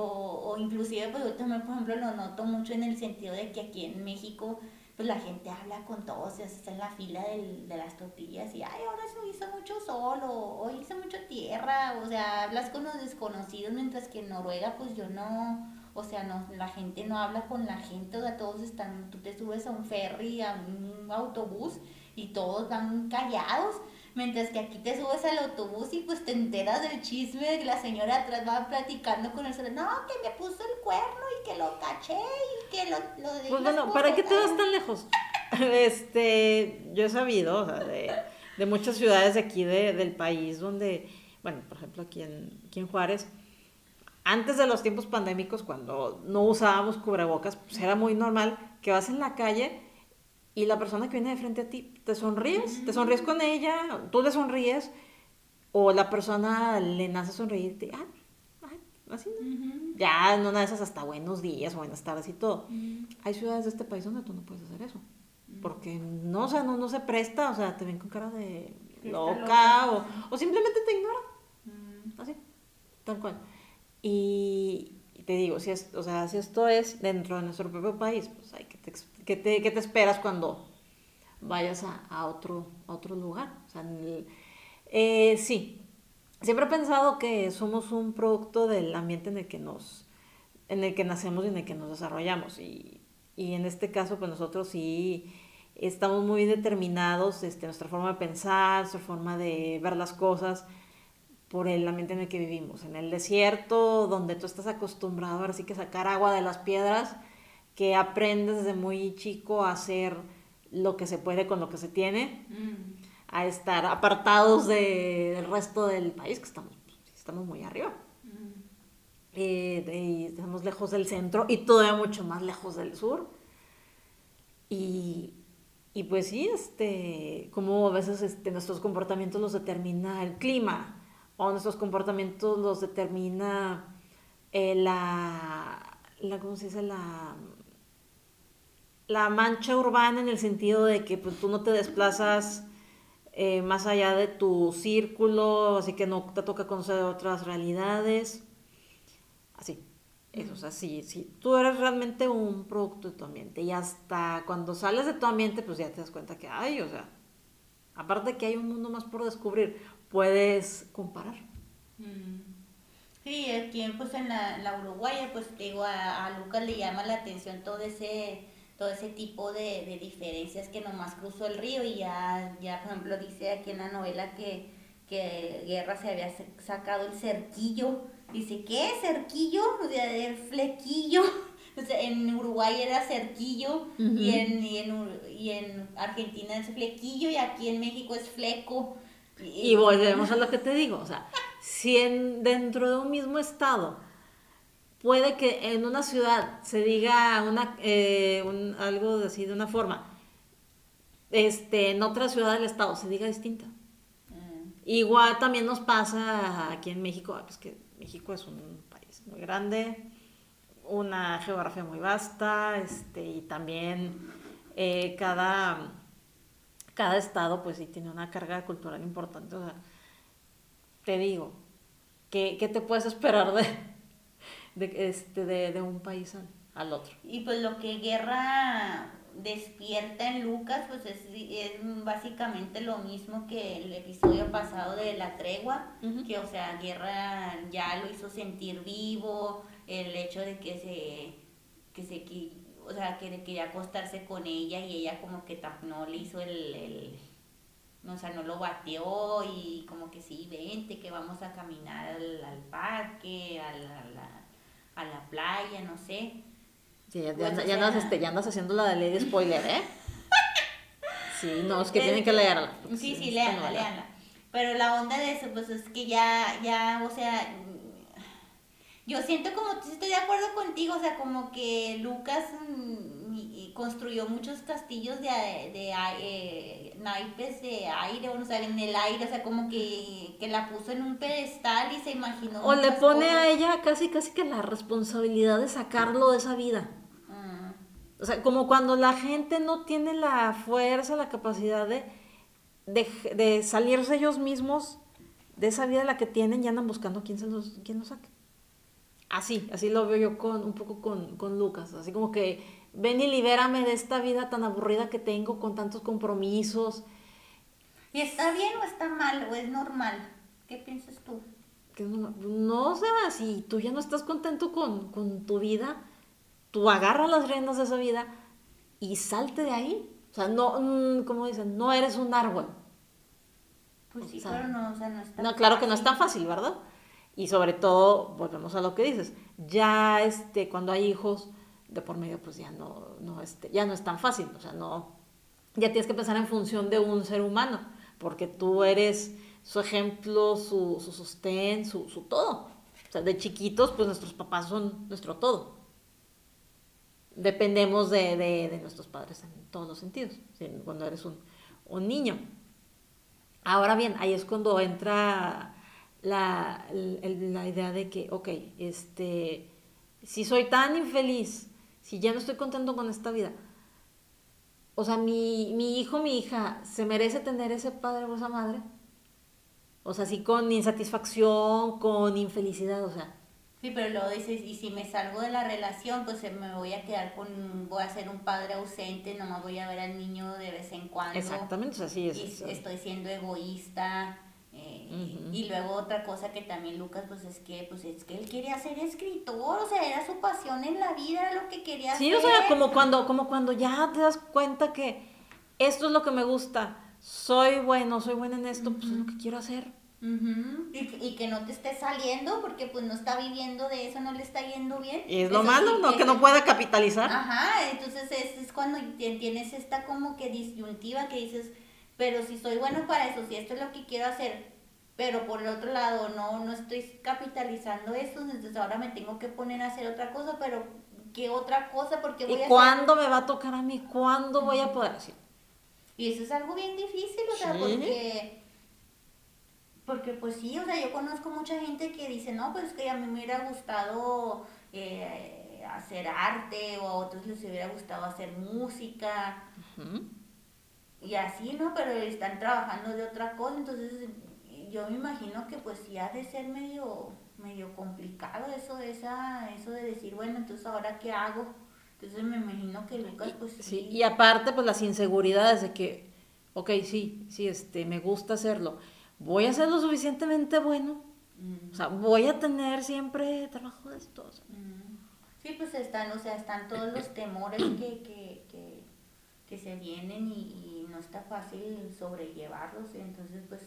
o inclusive, pues yo también, por ejemplo, lo noto mucho en el sentido de que aquí en México, pues la gente habla con todos, o sea, está en la fila del- de las tortillas y, ay, ahora se hizo mucho sol, o hoy hizo mucho tierra, o sea, hablas con los desconocidos, mientras que en Noruega, pues yo no, o sea, no, la gente no habla con la gente, o sea, todos están, tú te subes a un ferry, a un autobús, y todos van callados. Mientras que aquí te subes al autobús y pues te enteras del chisme de que la señora atrás va platicando con el celular. No, que me puso el cuerno y que lo caché y que lo, lo de Pues bueno, ¿para qué te cosas". vas tan lejos? Este, yo he sabido, o sea, de, de muchas ciudades de aquí de- del país donde, bueno, por ejemplo aquí en, aquí en Juárez, antes de los tiempos pandémicos, cuando no usábamos cubrebocas, pues era muy normal que vas en la calle y la persona que viene de frente a ti, te sonríes, te sonríes con ella, tú le sonríes, o la persona le nace sonreírte, ah, ay, así, ¿no? Ujú. Ya en una de esas hasta buenos días, buenas tardes y todo. Mm. Hay ciudades de este país donde tú no puedes hacer eso. Porque no, o sea, no, no se presta, o sea, te ven con cara de loca loca. o, o simplemente te ignoran, así, tal cual. Y te digo, si es, o sea, si esto es dentro de nuestro propio país, pues hay que te, que te, que te esperas cuando vayas a, a otro, a otro lugar. O sea, eh, sí, siempre he pensado que somos un producto del ambiente en el que nos, en el que nacemos y en el que nos desarrollamos. Y, y en este caso, pues nosotros sí estamos muy determinados, este, nuestra forma de pensar, nuestra forma de ver las cosas por el ambiente en el que vivimos. En el desierto, donde tú estás acostumbrado ahora sí que sacar agua de las piedras, que aprendes desde muy chico a hacer lo que se puede con lo que se tiene, Mm. a estar apartados de- del resto del país, que estamos, estamos muy arriba. Mm. Eh, estamos lejos del centro y todavía mucho más lejos del sur. Y, y pues sí, este, como a veces este, nuestros comportamientos los determina el clima, o nuestros comportamientos los determina eh, la, la, ¿cómo se dice? La, la mancha urbana en el sentido de que pues, tú no te desplazas eh, más allá de tu círculo, así que no te toca conocer otras realidades. Así. Eso, o sea, sí, tú eres realmente un producto de tu ambiente y hasta cuando sales de tu ambiente, pues ya te das cuenta que hay, o sea, aparte que hay un mundo más por descubrir, puedes comparar. Sí, aquí pues en la, la Uruguaya, pues digo, a, a, Lucas le llama la atención todo ese todo ese tipo de, de, diferencias que nomás cruzó el río y ya, ya, por ejemplo, dice aquí en la novela que, que Guerra se había sacado el cerquillo. Dice, ¿qué? ¿Cerquillo? O sea, el flequillo. O sea, en Uruguay era cerquillo y, en, y, en, y en Argentina es flequillo y aquí en México es fleco. Y, volvemos a lo que te digo, o sea, si en, dentro de un mismo estado puede que en una ciudad se diga una, eh, un, algo así de una forma, este, en otra ciudad del estado se diga distinta. Mm. Igual también nos pasa aquí en México, pues que México es un país muy grande, una geografía muy vasta, este, y también eh, cada cada estado pues sí tiene una carga cultural importante. O sea, te digo, ¿qué, qué te puedes esperar de, de, este, de, de un país al, otro? Y pues lo que Guerra despierta en Lucas pues es, es básicamente lo mismo que el episodio pasado de la tregua, que o sea, Guerra ya lo hizo sentir vivo, el hecho de que se, que se o sea, que quería acostarse con ella y ella como que no le hizo el, el o sea, no lo bateó y como que sí, vente, que vamos a caminar al, al parque, a la, a la playa, no sé. Sí, ya, pues, ya, andas, este, ya, andas, haciendo la de ley de spoiler, ¿eh? sí, no, es que tienen que leerla. Sí, sí, léanla, léanla. Pero la onda de eso, pues es que ya, ya, o sea, yo siento como, estoy de acuerdo contigo, o sea, como que Lucas mm, construyó muchos castillos de, de eh, naipes de aire, o sea, en el aire, o sea, como que, la puso en un pedestal y se imaginó. O le pone a ella casi, casi que la responsabilidad de sacarlo de esa vida. Mm. O sea, como cuando la gente no tiene la fuerza, la capacidad de, de, de salirse ellos mismos de esa vida la que tienen, ya andan buscando quién, se los, quién los saque. Así, así lo veo yo con un poco con, con Lucas, así como que ven y libérame de esta vida tan aburrida que tengo con tantos compromisos. ¿Y está bien o está mal o es normal? ¿Qué piensas tú? Que no, no, o sea, si tú ya no estás contento con, con tu vida, tú agarra las riendas de esa vida y salte de ahí. O sea, no, mm, como dicen, no eres un árbol. Pues sí, pero no, o sea, no está No, claro que no es tan fácil, ¿verdad? Y sobre todo, volvemos a lo que dices, ya este, cuando hay hijos de por medio, pues ya no, no, este, ya no es tan fácil, o sea, no, ya tienes que pensar en función de un ser humano, porque tú eres su ejemplo, su, su sostén, su, su todo. O sea, de chiquitos, pues nuestros papás son nuestro todo. Dependemos de, de, de nuestros padres en todos los sentidos, cuando eres un, un niño. Ahora bien, ahí es cuando entra la, la idea de que, ok, este, si soy tan infeliz, si ya no estoy contento con esta vida, o sea, mi, mi hijo, mi hija, ¿se merece tener ese padre o esa madre? O sea, sí con insatisfacción, con infelicidad, o sea. Sí, pero luego dices, y si me salgo de la relación, pues me voy a quedar con, voy a ser un padre ausente, nomás voy a ver al niño de vez en cuando. Exactamente, o sea, sí es. estoy siendo egoísta. Eh, y luego otra cosa que también Lucas, pues es que, pues es que él quería ser escritor, o sea, era su pasión en la vida, era lo que quería hacer. Sí, o sea, como cuando, como cuando ya te das cuenta que esto es lo que me gusta, soy bueno, soy buena en esto, pues es lo que quiero hacer. y, que no te esté saliendo porque pues no está viviendo de eso, no le está yendo bien. Y es lo malo, ¿no? Que no pueda capitalizar. Ajá, entonces es, es cuando tienes esta como que disyuntiva que dices, pero si soy bueno para eso, si esto es lo que quiero hacer, pero por el otro lado no, no estoy capitalizando esto, entonces ahora me tengo que poner a hacer otra cosa, pero ¿qué otra cosa? Porque voy ¿Y cuándo me va a tocar a mí? ¿Cuándo voy a poder hacer? Y eso es algo bien difícil, o sea, porque... Porque pues sí, o sea, yo conozco mucha gente que dice, no, pues que a mí me hubiera gustado eh, hacer arte o a otros les hubiera gustado hacer música y así, ¿no? Pero están trabajando de otra cosa, entonces yo me imagino que pues sí ha de ser medio, medio complicado eso, esa, eso de decir, bueno, entonces ahora qué hago. Entonces me imagino que Lucas pues sí. y aparte pues las inseguridades de que, ok, sí, sí, este, me gusta hacerlo. Voy a ser lo suficientemente bueno. O sea, voy a tener siempre trabajo de estos. Sí, pues están, o sea, están todos los temores que, que, que, que se vienen y, no está fácil sobrellevarlos. Entonces, pues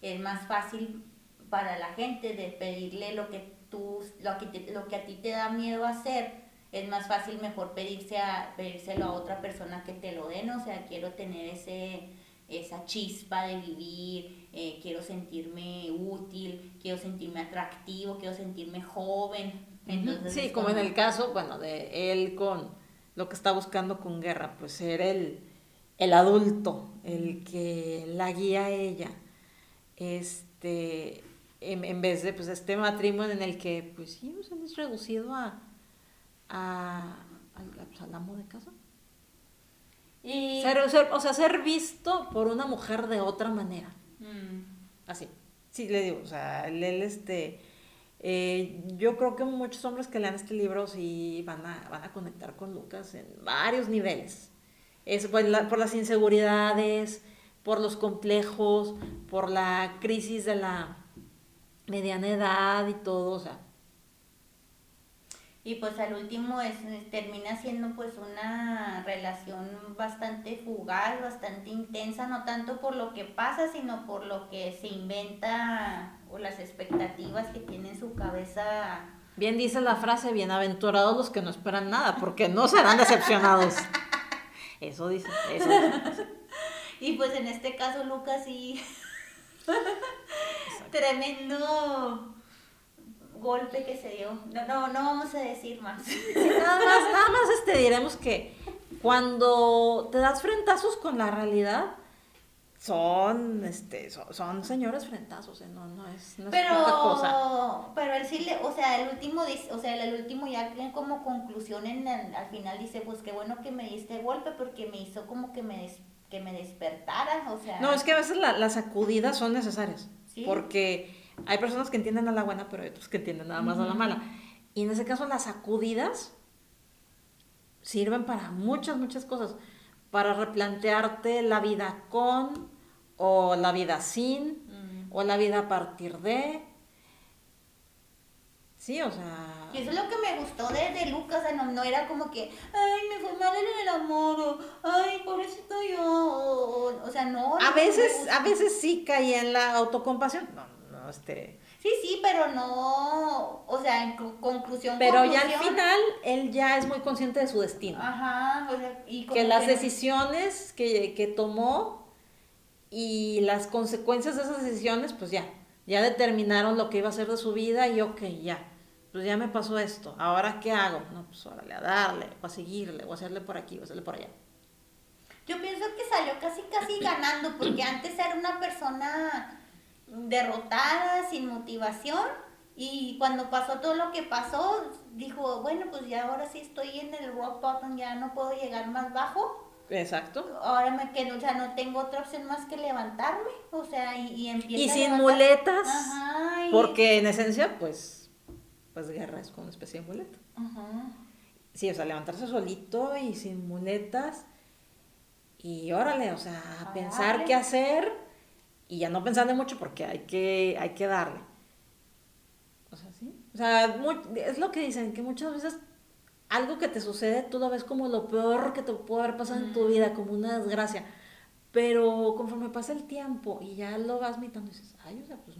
es más fácil para la gente de pedirle lo que tú, lo que, lo que a ti te da miedo hacer, es más fácil mejor pedirse a, pedírselo a otra persona que te lo den, o sea, quiero tener ese, esa chispa de vivir, eh, quiero sentirme útil, quiero sentirme atractivo, quiero sentirme joven. Entonces, sí, como, en el caso, bueno, de él con lo que está buscando con guerra, pues ser el, el adulto, el que la guía a ella este, en, vez de pues, este matrimonio en el que, pues sí, nos hemos reducido a, a, pues, al, amo de casa. Y... o sea, ser visto por una mujer de otra manera. Mm. Así. Sí, le digo, o sea, él, este... Eh, yo creo que muchos hombres que lean este libro sí van a, van a conectar con Lucas en varios niveles. Es por, por las inseguridades, por los complejos, por la crisis de la mediana edad y todo, o sea. Y pues al último es, termina siendo pues una relación bastante fugaz, bastante intensa, no tanto por lo que pasa, sino por lo que se inventa o las expectativas que tiene en su cabeza. Bien dice la frase, bienaventurados los que no esperan nada, porque no serán decepcionados. Eso dice, eso dice. Y pues en este caso Lucas sí. Tremendo golpe que se dio. No, no, no vamos a decir más. nada más, nada más este diremos que cuando te das frentazos con la realidad, son este son, señores frentazos, ¿eh? no, no es, no pero, cosa. Pero él sí le, o sea, el último o sea, el último ya como conclusión en al final dice, pues qué bueno que me diste golpe porque me hizo como que me que me despertara, o sea... No, es que a veces las sacudidas son necesarias, porque hay personas que entienden a la buena, pero hay otros que entienden nada más a la mala. Y en ese caso las sacudidas sirven para muchas, muchas cosas, para replantearte la vida con, o la vida sin, o la vida a partir de, Sí, o sea... Y eso es lo que me gustó de, de Lucas, o sea, no, era como que, ay, me fue mal en el amor, o, ay, pobrecito yo, o, sea, no. A veces, a veces sí caía en la autocompasión, no, no, este... Sí, sí, pero no, o sea, en conclusión. Pero ya al final, él ya es muy consciente de su destino. Ajá, o sea, y Que las decisiones que, que tomó y las consecuencias de esas decisiones, pues ya, ya determinaron lo que iba a hacer de su vida y ok, ya pues ya me pasó esto, ¿ahora qué hago? No, pues órale, a darle, o a seguirle, o a hacerle por aquí, o a hacerle por allá. Yo pienso que salió casi, casi ganando, porque antes era una persona derrotada, sin motivación, y cuando pasó todo lo que pasó, dijo, bueno, pues ya ahora sí estoy en el rock bottom, ya no puedo llegar más bajo. Exacto. Ahora me quedo, o sea, no tengo otra opción más que levantarme, o sea, y, y Y sin muletas, porque en esencia, pues pues guerra es como una especie de muleta. Sí, o sea, levantarse solito y sin muletas y órale, o sea, pensar qué hacer y ya no pensarle mucho porque hay que, hay que darle. O sea, sí. O sea, es lo que dicen, que muchas veces algo que te sucede tú lo ves como lo peor que te puede haber pasado en tu vida, como una desgracia. Pero conforme pasa el tiempo y ya lo vas mitando, dices, ay, o sea, pues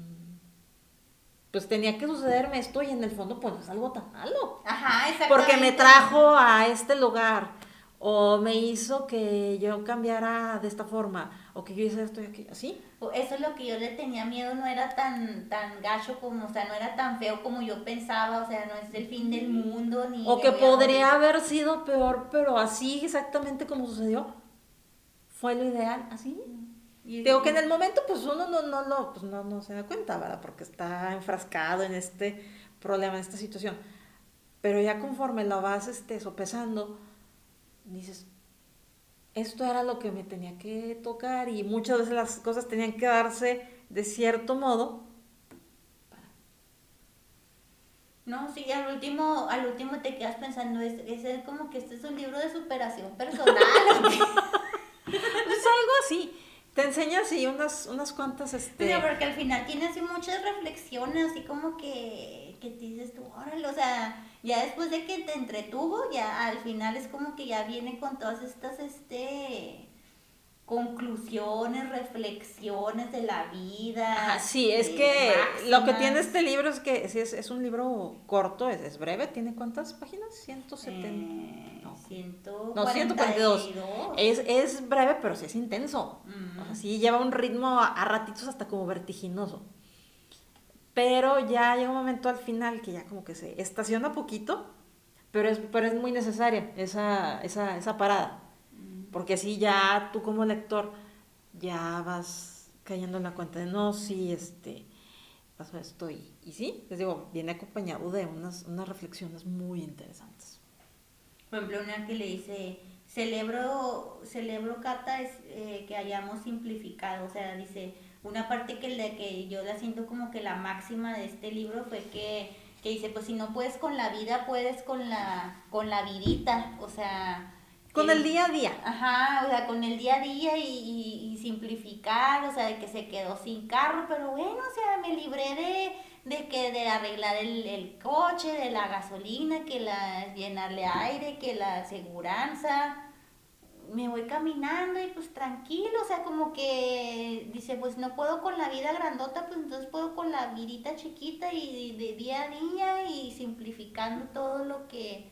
pues tenía que sucederme esto y en el fondo pues no es algo tan malo. Ajá, exactamente. Porque me trajo a este lugar o me hizo que yo cambiara de esta forma o que yo hice esto y aquello, así. Eso es lo que yo le tenía miedo, no era tan tan gacho como, o sea, no era tan feo como yo pensaba, o sea, no es el fin del mundo ni O que podría haber sido peor, pero así exactamente como sucedió. Fue lo ideal, así. Digo que en el momento pues uno no, no, no, pues no, no se da cuenta, ¿verdad? Porque está enfrascado en este problema, en esta situación. Pero ya conforme lo vas este, sopesando, dices, esto era lo que me tenía que tocar y muchas veces las cosas tenían que darse de cierto modo. No, sí, al último, al último te quedas pensando, es, es como que este es un libro de superación personal. es algo así. Te enseña así unas, unas cuantas, este... porque al final tiene así muchas reflexiones, así como que, que te dices tú, órale, o sea, ya después de que te entretuvo, ya al final es como que ya viene con todas estas, este conclusiones, reflexiones de la vida. sí, es que lo que tiene este libro es que es, es un libro corto, es, es, breve, ¿tiene cuántas páginas? 170. Eh, no. 142. Es, es breve, pero sí es intenso. sí lleva un ritmo a, ratitos hasta como vertiginoso. Pero ya llega un momento al final que ya como que se estaciona poquito, pero es, pero es muy necesaria esa, esa, esa parada. Porque así ya tú como lector ya vas cayendo en la cuenta de no, sí, este, pasó esto y, y sí, les digo, viene acompañado de unas, unas reflexiones muy interesantes. Por ejemplo, una que le dice, celebro, celebro Cata, es eh, que hayamos simplificado, o sea, dice, una parte que, le, que yo la siento como que la máxima de este libro fue que, que dice, pues si no puedes con la vida, puedes con la, con la vidita, o sea, con el día a día. Ajá, o sea, con el día a día y, simplificar, o sea, de que se quedó sin carro, pero bueno, o sea, me libré de, de que de arreglar el, coche, de la gasolina, que la llenarle aire, que la aseguranza. Me voy caminando y pues tranquilo, o sea, como que dice, pues no puedo con la vida grandota, pues entonces puedo con la vidita chiquita y de día a día y simplificando todo lo que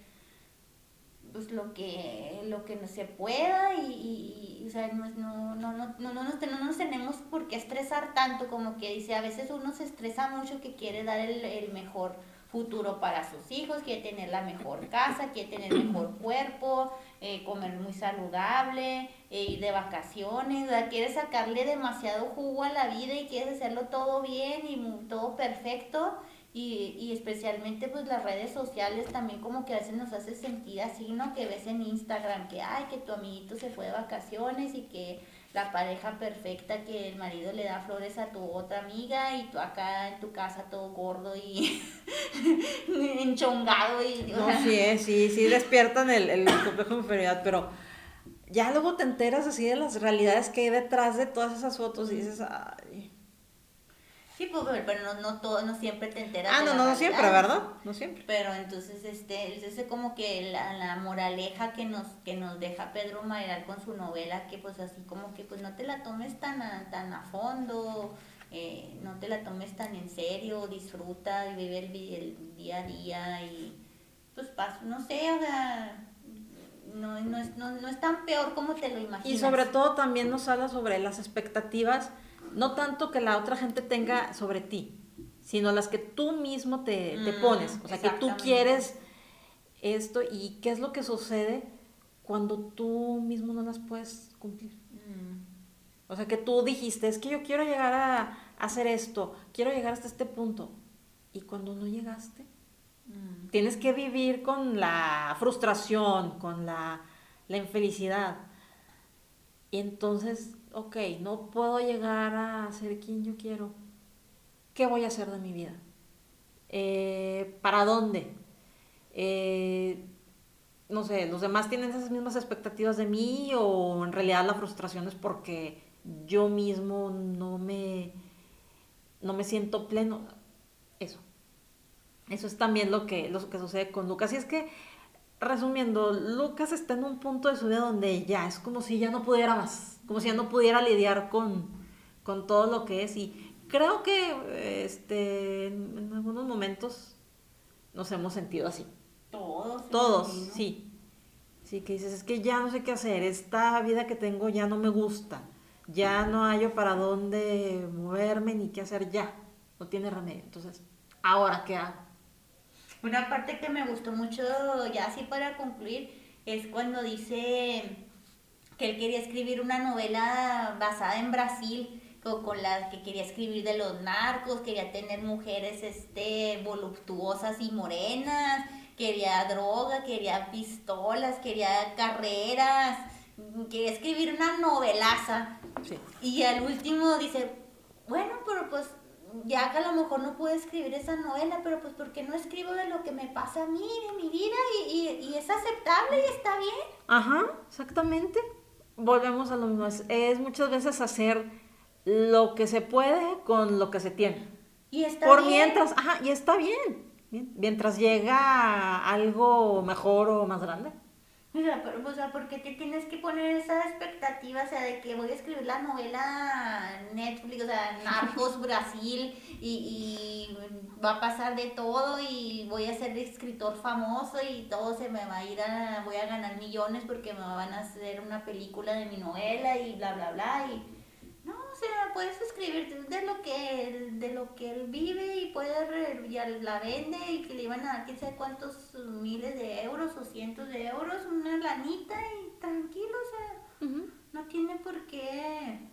pues lo que lo que no se pueda y, o sea, no, no, no, no, no, no, nos, tenemos por qué estresar tanto como que dice, a veces uno se estresa mucho que quiere dar el, el mejor futuro para sus hijos, quiere tener la mejor casa, quiere tener mejor cuerpo, eh, comer muy saludable, eh, ir de vacaciones, o quiere sacarle demasiado jugo a la vida y quiere hacerlo todo bien y todo perfecto y, y, especialmente pues las redes sociales también como que a veces nos hace sentir así, ¿no? Que ves en Instagram que, ay, que tu amiguito se fue de vacaciones y que la pareja perfecta, que el marido le da flores a tu otra amiga y tú acá en tu casa todo gordo y enchongado y... No, sí, eh, sí, sí despiertan el, el complejo de inferioridad, pero ya luego te enteras así de las realidades que hay detrás de todas esas fotos y dices, ay Sí, pues, pero no, no, todo, no siempre te enteras. Ah, no, no, no siempre, ¿verdad? No siempre. Pero entonces, este, es como que la, la, moraleja que nos, que nos deja Pedro Mayoral con su novela, que pues así como que pues no te la tomes tan a, tan a fondo, eh, no te la tomes tan en serio, disfruta y vive el, día a día y pues paso, no sé, o sea, no, no, es, no, no es tan peor como te lo imaginas. Y sobre todo también nos habla sobre las expectativas no tanto que la otra gente tenga sobre ti, sino las que tú mismo te, mm, pones. O sea, que tú quieres esto y qué es lo que sucede cuando tú mismo no las puedes cumplir. Mm. O sea, que tú dijiste, es que yo quiero llegar a, hacer esto, quiero llegar hasta este punto. Y cuando no llegaste, mm. tienes que vivir con la frustración, con la, la infelicidad. Y entonces ok, no puedo llegar a ser quien yo quiero, ¿qué voy a hacer de mi vida? Eh, ¿Para dónde? Eh, no sé, los demás tienen esas mismas expectativas de mí o en realidad la frustración es porque yo mismo no me, no me siento pleno. Eso. Eso es también lo que, lo que sucede con Lucas. Y es que, resumiendo, Lucas está en un punto de su vida donde ya es como si ya no pudiera más como si ya no pudiera lidiar con, todo lo que es. Y creo que este, en, algunos momentos nos hemos sentido así. Todos. Todos, sí. Sí, que dices, es que ya no sé qué hacer, esta vida que tengo ya no me gusta, ya no hallo para dónde moverme ni qué hacer ya, no tiene remedio. Entonces, ¿ahora qué hago? Una parte que me gustó mucho, ya así para concluir, es cuando dice que él quería escribir una novela basada en Brasil, con, la que quería escribir de los narcos, quería tener mujeres este, voluptuosas y morenas, quería droga, quería pistolas, quería carreras, quería escribir una novelaza. Y al último dice, bueno, pero pues ya que a lo mejor no puedo escribir esa novela, pero pues porque no escribo de lo que me pasa a mí, de mi vida, y, y, es aceptable y está bien. Ajá, exactamente. Volvemos a lo mismo. Es, muchas veces hacer lo que se puede con lo que se tiene. Y está Por mientras, ajá, y está bien. Mientras llega algo mejor o más grande. O sea, pero, o sea, ¿por qué te tienes que poner esa expectativa? O sea, de que voy a escribir la novela Netflix, o sea, Narcos Brasil, y, y, va a pasar de todo, y voy a ser escritor famoso, y todo se me va a ir a, voy a ganar millones porque me van a hacer una película de mi novela, y bla, bla, bla, y sea, puedes escribir de lo que él, de lo que él vive y puede ya la vende y que le iban a dar quién sabe cuántos miles de euros o cientos de euros, una lanita y tranquilo, o sea, no tiene por qué.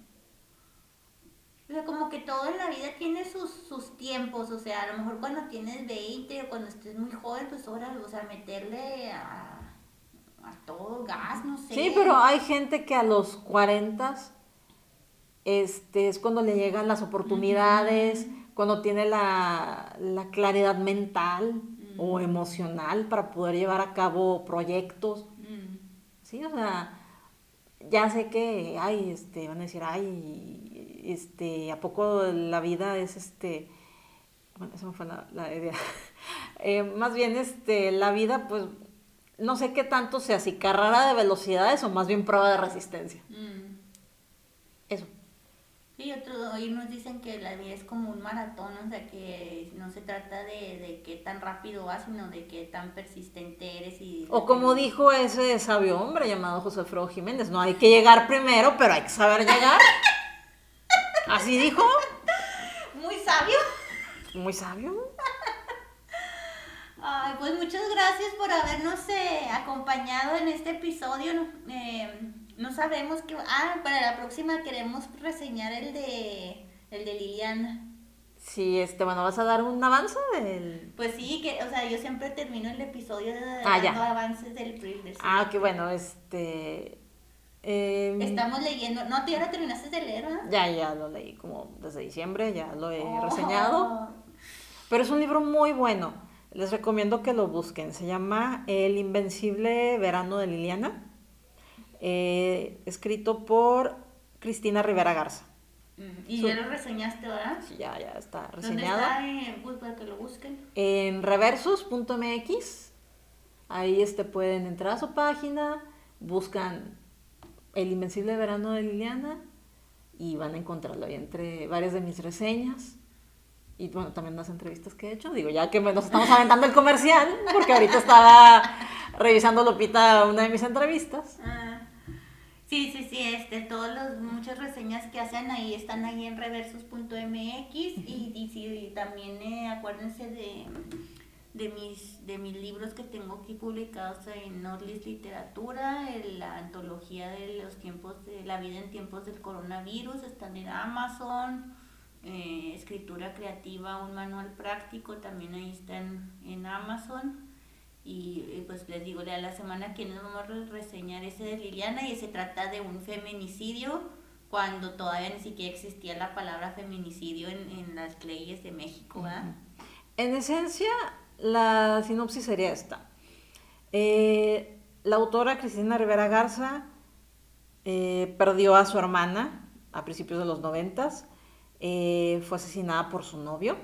O sea, como que todo en la vida tiene sus, sus tiempos, o sea, a lo mejor cuando tienes 20 o cuando estés muy joven, pues ahora, o sea, meterle a, a todo gas, no sé. Sí, pero hay gente que a los 40 este, es cuando le llegan las oportunidades, cuando tiene la, claridad mental o emocional para poder llevar a cabo proyectos. Sí, o sea, ya sé que, ay, este, van a decir, ay, este, ¿a poco la vida es este, bueno, esa fue la, idea. Eh, más bien, este, la vida, pues, no sé qué tanto sea, si carrera de velocidades o más bien prueba de resistencia. Sí, otros hoy nos dicen que la vida es como un maratón, o sea que no se trata de, de qué tan rápido vas, sino de qué tan persistente eres. y O como dijo ese sabio hombre llamado José Alfredo Jiménez, no hay que llegar primero, pero hay que saber llegar. Así dijo. Muy sabio. Muy sabio. Ay, pues muchas gracias por habernos eh, acompañado en este episodio. Eh, no sabemos qué... Ah, para la próxima queremos reseñar el de, el de Liliana. Sí, este, bueno, ¿vas a dar un avance del...? Pues sí, que, o sea, yo siempre termino el episodio ah, dando avances del thriller. Ah, qué bueno, este... Em, Estamos leyendo, no, tú ya lo terminaste de leer, ¿verdad? Ya, ya lo leí como desde diciembre, ya lo he oh. reseñado. Pero es un libro muy bueno, les recomiendo que lo busquen. Se llama El Invencible Verano de Liliana. Eh, escrito por Cristina Rivera Garza. ¿Y ya lo reseñaste, verdad? Sí, ya, ya está reseñado. ¿Dónde está en para que lo busquen? En reversos.mx. Ahí este, pueden entrar a su página, buscan El Invencible Verano de Liliana y van a encontrarlo ahí entre varias de mis reseñas y bueno, también las entrevistas que he hecho. Digo, ya que nos estamos aventando el comercial, porque ahorita estaba revisando Lopita una de mis entrevistas. Ah. Sí, sí, sí, este, todas las muchas reseñas que hacen ahí están ahí en reversos.mx y, y, sí, también eh, acuérdense de, de, mis, de mis libros que tengo aquí publicados en Nordlist Literatura, la antología de los tiempos de la vida en tiempos del coronavirus, están en Amazon, eh, escritura creativa, un manual práctico, también ahí están en Amazon. Y pues les digo, a la semana que nos vamos a reseñar ese de Liliana y se trata de un feminicidio cuando todavía ni siquiera existía la palabra feminicidio en, en las leyes de México. En esencia, la sinopsis sería esta. Eh, la autora Cristina Rivera Garza eh, perdió a su hermana a principios de los noventas, eh, fue asesinada por su novio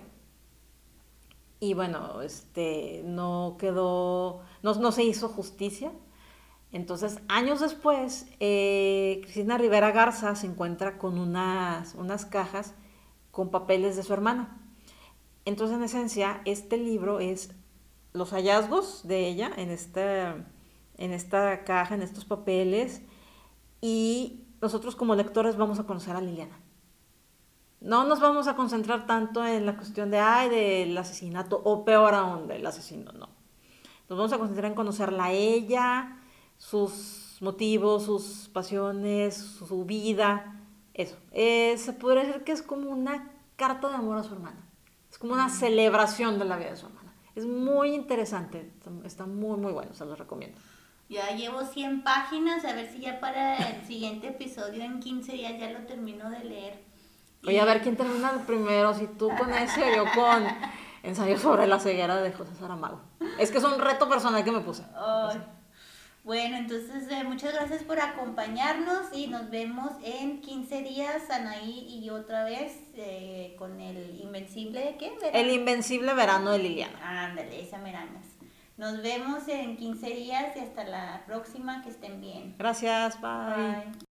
y bueno, este, no quedó, no, no se hizo justicia. Entonces, años después, eh, Cristina Rivera Garza se encuentra con unas, unas cajas con papeles de su hermana. Entonces, en esencia, este libro es los hallazgos de ella en esta, en esta caja, en estos papeles, y nosotros como lectores vamos a conocer a Liliana. No nos vamos a concentrar tanto en la cuestión de, ay, del asesinato, o peor aún, del asesino, no. Nos vamos a concentrar en conocerla a ella, sus motivos, sus pasiones, su vida, eso. Eh, se podría decir que es como una carta de amor a su hermana. Es como una celebración de la vida de su hermana. Es muy interesante, está muy, muy bueno, se los recomiendo. Ya llevo 100 páginas, a ver si ya para el siguiente episodio en 15 días ya lo termino de leer. Oye, a ver quién termina primero, si tú con ese o yo con ensayo sobre la ceguera de José Saramago. Es que es un reto personal que me puse. Bueno, entonces eh, muchas gracias por acompañarnos y nos vemos en 15 días, Anaí y yo otra vez eh, con el Invencible, ¿qué? ¿Verano? El Invencible Verano de Liliana. Ándale, esa meranas. Nos vemos en 15 días y hasta la próxima, que estén bien. Gracias, bye. Bye.